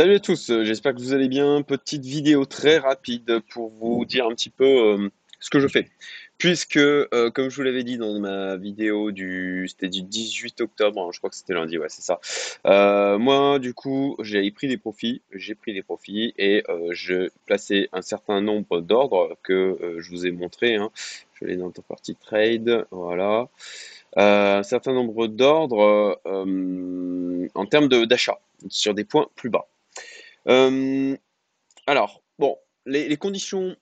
Salut à tous, euh, j'espère que vous allez bien. Petite vidéo très rapide pour vous dire un petit peu euh, ce que je fais. Puisque, euh, comme je vous l'avais dit dans ma vidéo du, c'était du 18 octobre, hein, je crois que c'était lundi, ouais, c'est ça. moi, du coup, j'ai pris des profits, j'ai pris des profits et je placé un certain nombre d'ordres que je vous ai montré. Hein. Je aller dans ta partie trade, voilà. un certain nombre d'ordres en termes d'achat sur des points plus bas. Euh, alors, bon, les, conditions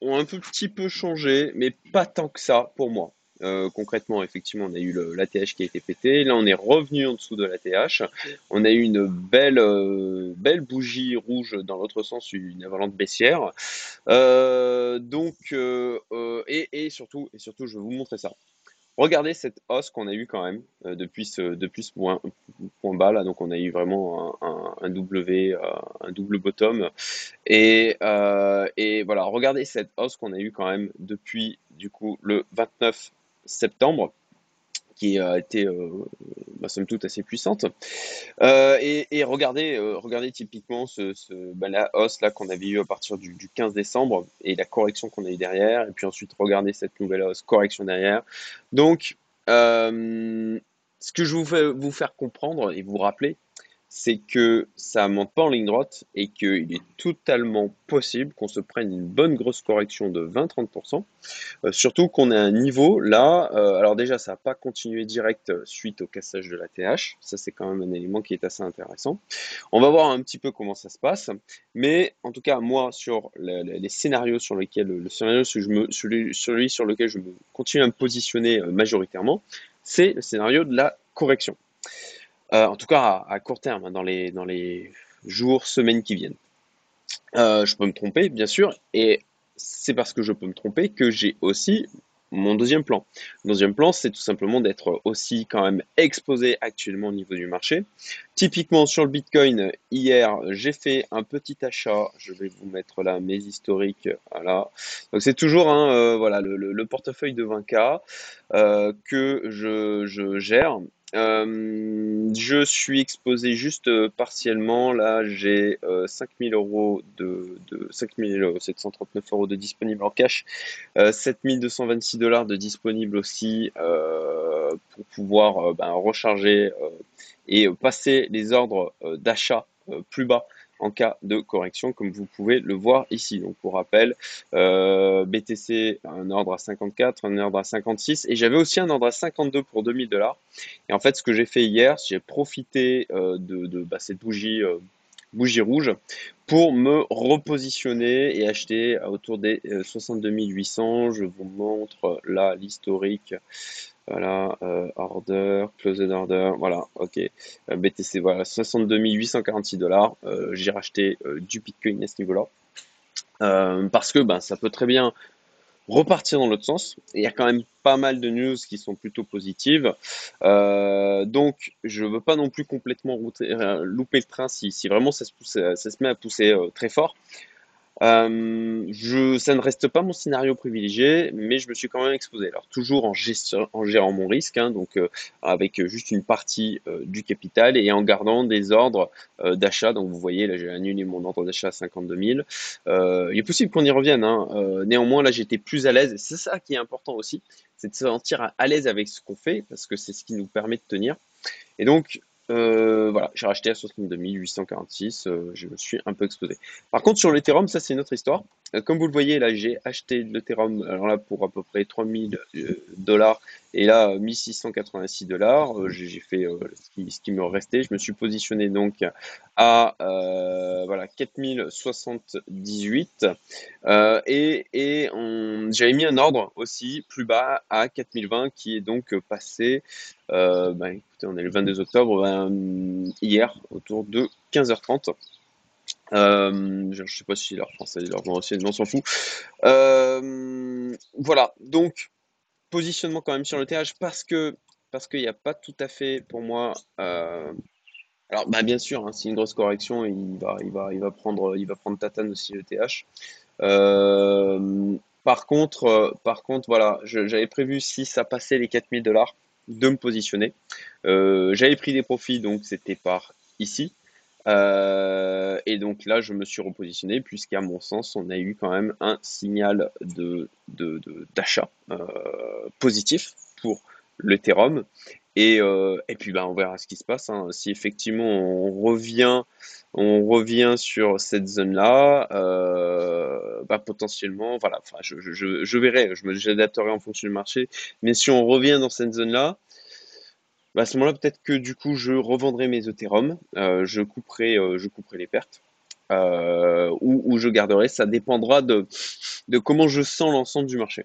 ont un petit peu changé, mais pas tant que ça pour moi. Euh, concrètement, effectivement, on a eu l'ATH qui a été pété. Là, on est revenu en dessous de l'ATH. On a eu une belle, euh, belle bougie rouge dans l'autre sens, une avalanche baissière. donc, et, et, surtout, et surtout, je vais vous montrer ça. Regardez cette hausse qu'on a eu quand même euh, depuis ce, depuis ce point, point, bas là. Donc on a eu vraiment un, un, W, euh, un double bottom. Et, euh, et voilà, regardez cette hausse qu'on a eu quand même depuis du coup le 29 septembre qui a été, euh, bah, somme toute, assez puissante. Euh, et, regardez, euh, regardez typiquement ce, bah, la hausse là qu'on avait eu à partir du, 15 décembre et la correction qu'on a eu derrière. Et puis ensuite, regardez cette nouvelle hausse, correction derrière. Donc, ce que je veux vous faire comprendre et vous rappeler, c'est que ça monte pas en ligne droite et qu'il est totalement possible qu'on se prenne une bonne grosse correction de 20-30%. Euh, surtout qu'on a un niveau là, euh, alors déjà ça n'a pas continué direct suite au cassage de la TH, ça c'est quand même un élément qui est assez intéressant. On va voir un petit peu comment ça se passe, mais en tout cas moi sur les, scénarios sur lesquels, le scénario je me, celui sur lequel je me continue à me positionner euh, majoritairement, c'est le scénario de la correction. Euh, en tout cas à, court terme, hein, dans les, dans les jours, semaines qui viennent. Euh, je peux me tromper, bien sûr, et c'est parce que je peux me tromper que j'ai aussi mon deuxième plan. Le deuxième plan, c'est tout simplement d'être aussi quand même exposé actuellement au niveau du marché. Typiquement sur le Bitcoin, hier, j'ai fait un petit achat. Je vais vous mettre là mes historiques. Voilà. Donc c'est toujours hein, euh, voilà, le, portefeuille de 20K que je, je gère euh, je suis exposé juste euh, partiellement. Là, j'ai 5000 euh, euros de, de 5739 euros de disponible en cash, 7226 dollars de disponible aussi pour pouvoir ben, recharger et passer les ordres d'achat plus bas en cas de correction, comme vous pouvez le voir ici. Donc pour rappel, euh, BTC, un ordre à 54, un ordre à 56, et j'avais aussi un ordre à 52 pour 2000 dollars. Et en fait, ce que j'ai fait hier, j'ai profité euh, de, bah, cette bougie, euh, bougie rouge pour me repositionner et acheter autour des 62 800. Je vous montre là l'historique voilà, euh, order, closed order, voilà, ok. Euh, BTC, voilà, 62 846 dollars. Euh, j'ai racheté du Bitcoin à ce niveau-là. parce que ben, ça peut très bien repartir dans l'autre sens. Il y a quand même pas mal de news qui sont plutôt positives. donc, je ne veux pas non plus complètement louper le train si, si vraiment ça se, pousse, ça se met à pousser très fort. Euh, je, ça ne reste pas mon scénario privilégié, mais je me suis quand même exposé. Alors toujours en, gérant mon risque, hein, donc euh, avec juste une partie euh, du capital et en gardant des ordres d'achat. Donc vous voyez, là j'ai annulé mon ordre d'achat à 52 000. il est possible qu'on y revienne. Hein. néanmoins, là j'étais plus à l'aise. C'est ça qui est important aussi, c'est de se sentir à l'aise avec ce qu'on fait, parce que c'est ce qui nous permet de tenir. Et donc, euh, voilà, j'ai racheté à 62 846, euh, je me suis un peu exposé. Par contre, sur l'Ethereum, ça c'est une autre histoire. Euh, comme vous le voyez, là j'ai acheté l'Ethereum, alors là pour à peu près 3000 dollars, et là 1686 dollars. j'ai fait ce qui, me restait. Je me suis positionné donc à voilà 4078 et, et j'avais mis un ordre aussi plus bas à 4020 qui est donc passé euh, bah, écoutez, on est le 22 octobre, hier, autour de 15h30. Euh, je ne sais pas si leur français, leur on s'en fout. Euh, voilà, donc positionnement quand même sur le TH parce que parce qu'il n'y a pas tout à fait pour moi. alors, bah, bien sûr, hein, c'est une grosse correction, il va, il il va prendre, il va prendre Tatane aussi le TH. par contre, par contre, voilà, j'avais prévu si ça passait les 4000 dollars de me positionner. Euh, j'avais pris des profits, donc c'était par ici. Euh, et donc là, je me suis repositionné puisqu'à mon sens, on a eu quand même un signal de, d'achat euh, positif pour l'Ethereum. Et, euh, et puis bah, on verra ce qui se passe. Hein. Si effectivement on revient, on revient sur cette zone-là, bah, potentiellement, voilà, enfin, je, je, je, verrai, je me j'adapterai en fonction du marché. Mais si on revient dans cette zone-là, bah, à ce moment-là, peut-être que du coup, je revendrai mes Ethereum, euh, je, couperai, euh, je couperai les pertes, euh, ou, je garderai. Ça dépendra de, de comment je sens l'ensemble du marché.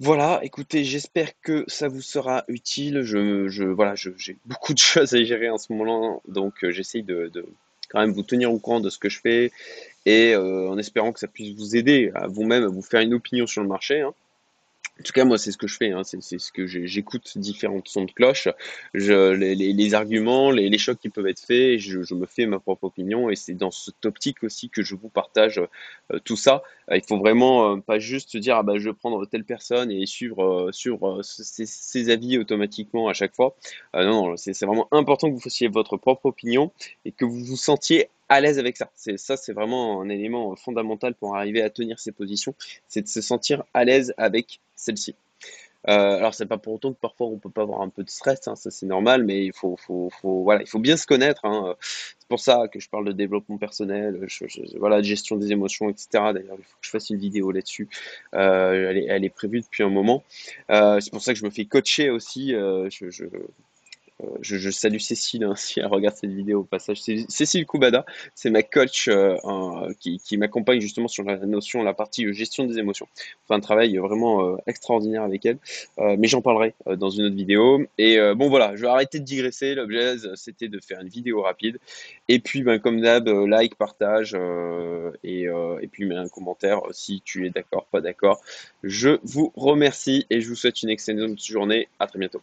Voilà, écoutez, j'espère que ça vous sera utile. Je, je voilà, j'ai beaucoup de choses à gérer en ce moment, donc j'essaye de, de, quand même vous tenir au courant de ce que je fais et en espérant que ça puisse vous aider à vous-même à vous faire une opinion sur le marché. Hein. En tout cas, moi, c'est ce que je fais. Hein. C'est ce que j'écoute différentes sons de cloche, les, arguments, les, chocs qui peuvent être faits. Je, me fais ma propre opinion et c'est dans cette optique aussi que je vous partage euh, tout ça. Euh, il faut vraiment euh, pas juste se dire ah bah je vais prendre telle personne et suivre suivre ses, ses, avis automatiquement à chaque fois. non, non, c'est vraiment important que vous fassiez votre propre opinion et que vous vous sentiez à l'aise avec ça. C'est ça, c'est vraiment un élément fondamental pour arriver à tenir ses positions, c'est de se sentir à l'aise avec celle-ci. Euh, alors c'est pas pour autant que parfois on peut pas avoir un peu de stress, hein, ça c'est normal, mais il faut, faut, faut, voilà, il faut bien se connaître. Hein. C'est pour ça que je parle de développement personnel, voilà, de gestion des émotions, etc. D'ailleurs, il faut que je fasse une vidéo là-dessus. Euh, elle, elle, est, prévue depuis un moment. Euh, c'est pour ça que je me fais coacher aussi. Euh, je, je, euh, je, salue Cécile hein, si elle regarde cette vidéo au passage. Cécile Koubada, c'est ma coach euh, qui, m'accompagne justement sur la notion, la partie euh, gestion des émotions. On fait un travail vraiment extraordinaire avec elle, mais j'en parlerai dans une autre vidéo. Et bon voilà, je vais arrêter de digresser. L'objet c'était de faire une vidéo rapide. Et puis ben, comme d'hab, like, partage et, et, puis mets un commentaire si tu es d'accord, pas d'accord. Je vous remercie et je vous souhaite une excellente journée. À très bientôt.